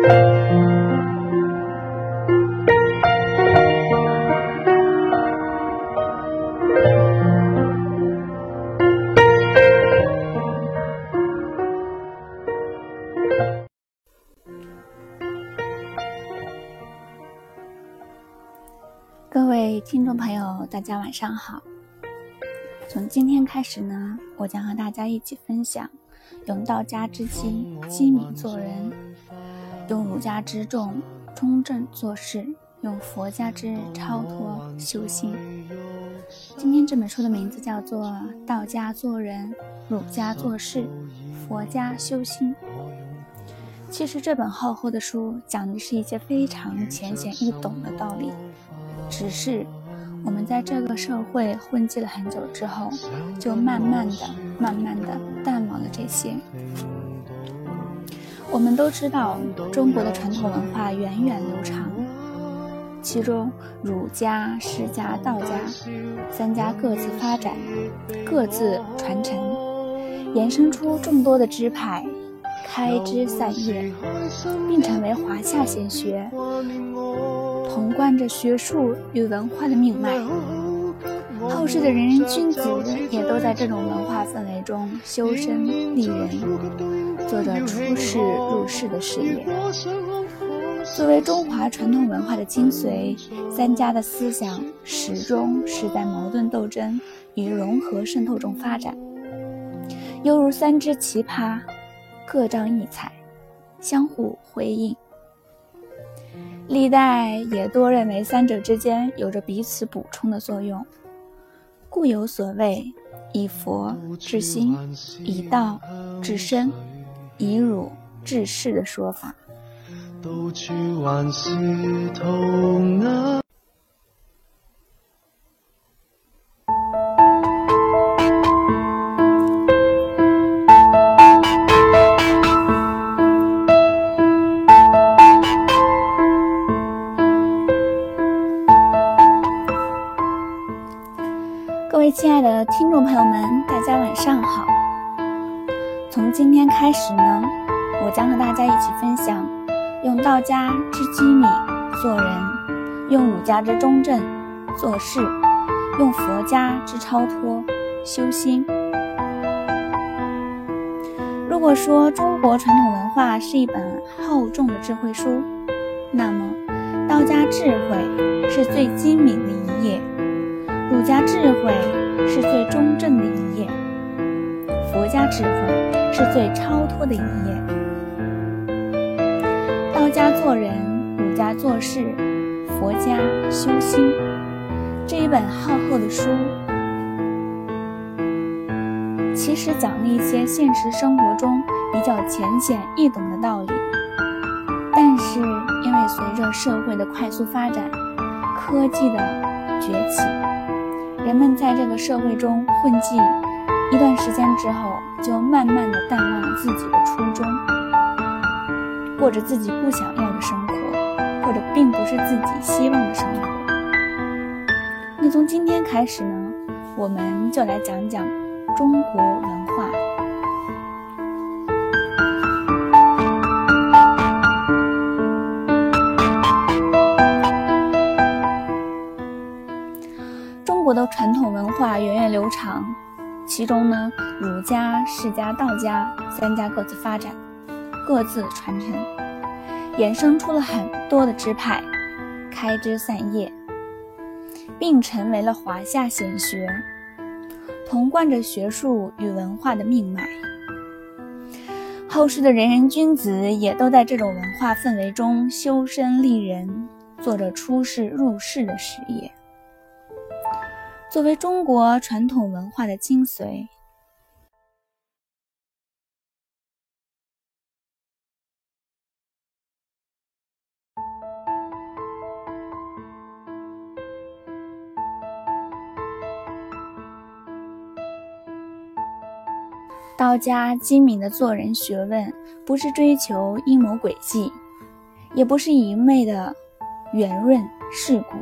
各位听众朋友，大家晚上好。从今天开始呢，我将和大家一起分享：用道家之机机敏做人，用儒家之重中正做事，用佛家之超脱修心。今天这本书的名字叫做《道家做人，儒家做事，佛家修心》。其实这本厚厚的书讲的是一些非常浅显易懂的道理。只是我们在这个社会混迹了很久之后，就慢慢的、慢慢的淡忘了这些。我们都知道，中国的传统文化源远流长，其中儒家、释家、道家三家各自发展，各自传承，衍生出众多的支派，开枝散叶，并成为华夏显学。统贯着学术与文化的命脉，后世的仁人君子也都在这种文化氛围中修身立人，做着出世入世的事业。作为中华传统文化的精髓，三家的思想始终是在矛盾斗争与融合渗透中发展，犹如三只奇葩，各张异彩，相互辉映。历代也多认为三者之间有着彼此补充的作用，故有所谓“以佛治心，以道治身，以儒治世”的说法。开始呢，我将和大家一起分享用道家之机敏做人，用儒家之中正做事，用佛家之超脱修心。如果说中国传统文化是一本厚重的智慧书，那么道家智慧是最机敏的一页，儒家智慧。是最中正的一页，佛家智慧是最超脱的一页。道家做人，儒家做事，佛家修心。这一本厚厚的书，其实讲了一些现实生活中比较浅显易懂的道理，但是因为随着社会的快速发展，科技的崛起。人们在这个社会中混迹一段时间之后，就慢慢的淡忘了自己的初衷，过着自己不想要的生活，或者并不是自己希望的生活。那从今天开始呢，我们就来讲讲中国文化。中国的传统文化源远流长，其中呢，儒家、释家、道家三家各自发展，各自传承，衍生出了很多的支派，开枝散叶，并成为了华夏显学，同贯着学术与文化的命脉。后世的仁人君子也都在这种文化氛围中修身立人，做着出世入世的事业。作为中国传统文化的精髓，道家精明的做人学问，不是追求阴谋诡计，也不是一昧的圆润世故，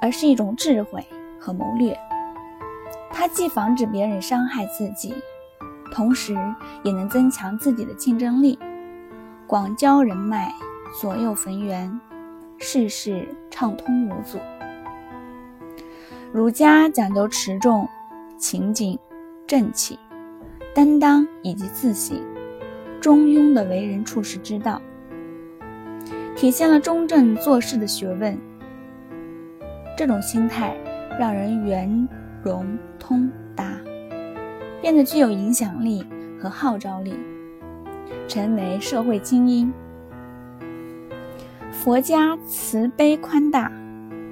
而是一种智慧。和谋略，它既防止别人伤害自己，同时也能增强自己的竞争力，广交人脉，左右逢源，事事畅通无阻。儒家讲究持重、情景、正气、担当以及自省、中庸的为人处世之道，体现了中正做事的学问。这种心态让人圆融通达，变得具有影响力和号召力。成为社会精英。佛家慈悲宽大，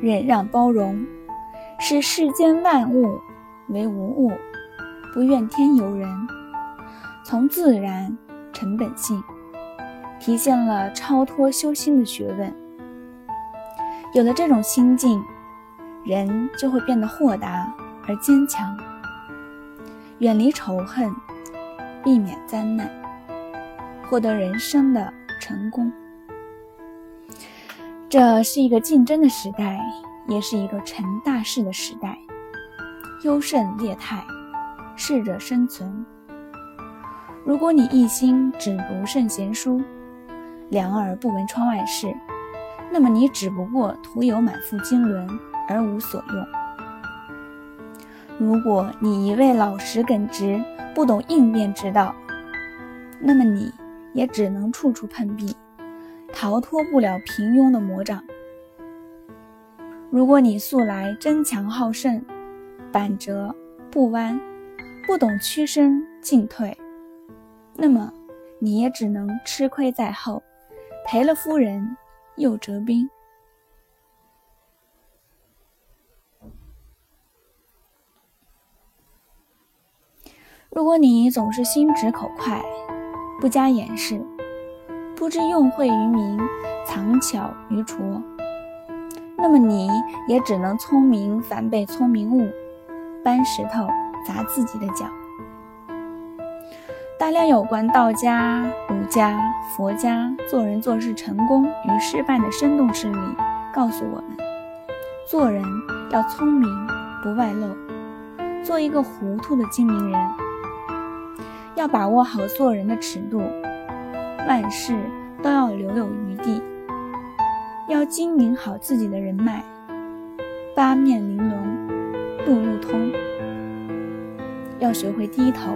忍让包容，视世间万物为无物，不怨天尤人，从自然成本性，体现了超脱修心的学问。有了这种心境，人就会变得豁达而坚强，远离仇恨，避免灾难。获得人生的成功，这是一个竞争的时代，也是一个成大事的时代。优胜劣汰，适者生存。如果你一心只读圣贤书，两耳不闻窗外事，那么你只不过徒有满腹经纶而无所用。如果你一味老实耿直，不懂应变之道，那么你。也只能处处碰壁，逃脱不了平庸的魔掌。如果你素来争强好胜、板折不弯，不懂屈身进退，那么你也只能吃亏在后，赔了夫人又折兵。如果你总是心直口快，不加掩饰，不知用晦于明，藏巧于拙，那么你也只能聪明反被聪明误，搬石头砸自己的脚。大量有关道家、儒家、佛家做人做事成功与失败的生动事例，告诉我们：做人要聪明，不外露，做一个糊涂的精明人。要把握好做人的尺度，万事都要留有余地。要经营好自己的人脉，八面玲珑，路路通。要学会低头，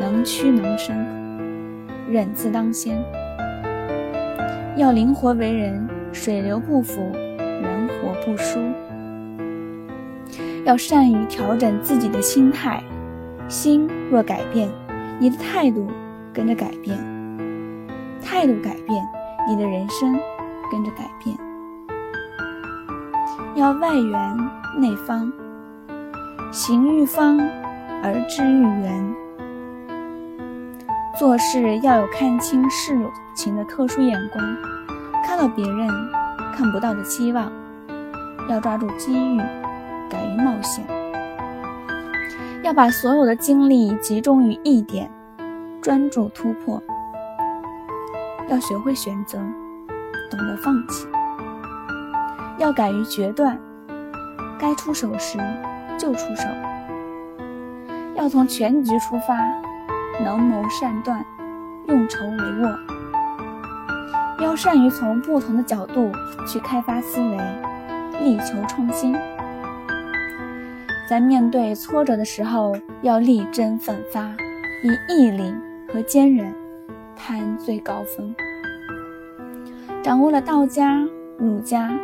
能屈能伸，忍字当先。要灵活为人，水流不腐，人活不输。要善于调整自己的心态，心若改变。你的态度跟着改变，态度改变，你的人生跟着改变。要外圆内方，行欲方而知欲圆。做事要有看清事情的特殊眼光，看到别人看不到的期望，要抓住机遇，敢于冒险。要把所有的精力集中于一点，专注突破。要学会选择，懂得放弃。要敢于决断，该出手时就出手。要从全局出发，能谋善断，用筹帷幄。要善于从不同的角度去开发思维，力求创新。在面对挫折的时候，要力争奋发，以毅力和坚韧攀最高峰。掌握了道家、儒家、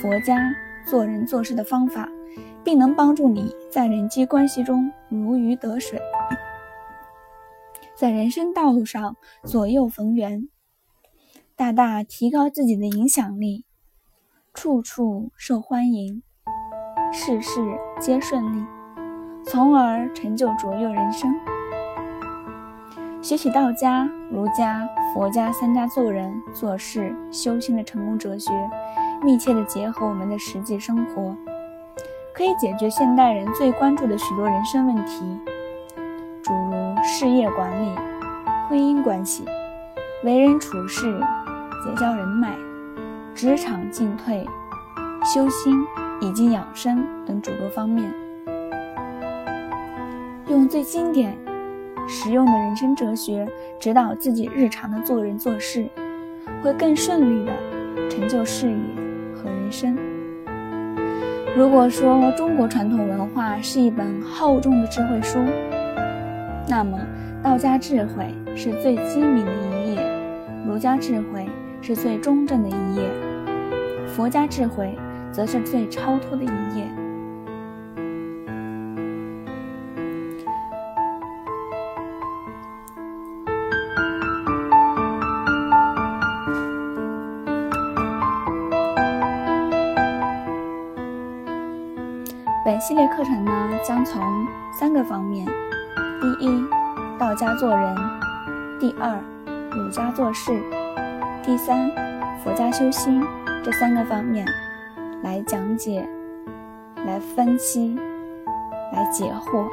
佛家做人做事的方法，并能帮助你在人际关系中如鱼得水，在人生道路上左右逢源，大大提高自己的影响力，处处受欢迎。事事皆顺利，从而成就卓越人生。学习道家、儒家、佛家三家做人做事、修心的成功哲学，密切的结合我们的实际生活，可以解决现代人最关注的许多人生问题，诸如事业管理、婚姻关系、为人处事、结交人脉、职场进退、修心。以及养生等诸多方面，用最经典、实用的人生哲学指导自己日常的做人做事，会更顺利的成就事业和人生。如果说中国传统文化是一本厚重的智慧书，那么道家智慧是最机敏的一页，儒家智慧是最中正的一页，佛家智慧则是最超脱的一页。本系列课程呢，将从三个方面：第一，道家做人；第二，儒家做事；第三，佛家修心这三个方面来讲解、来分析、来解惑。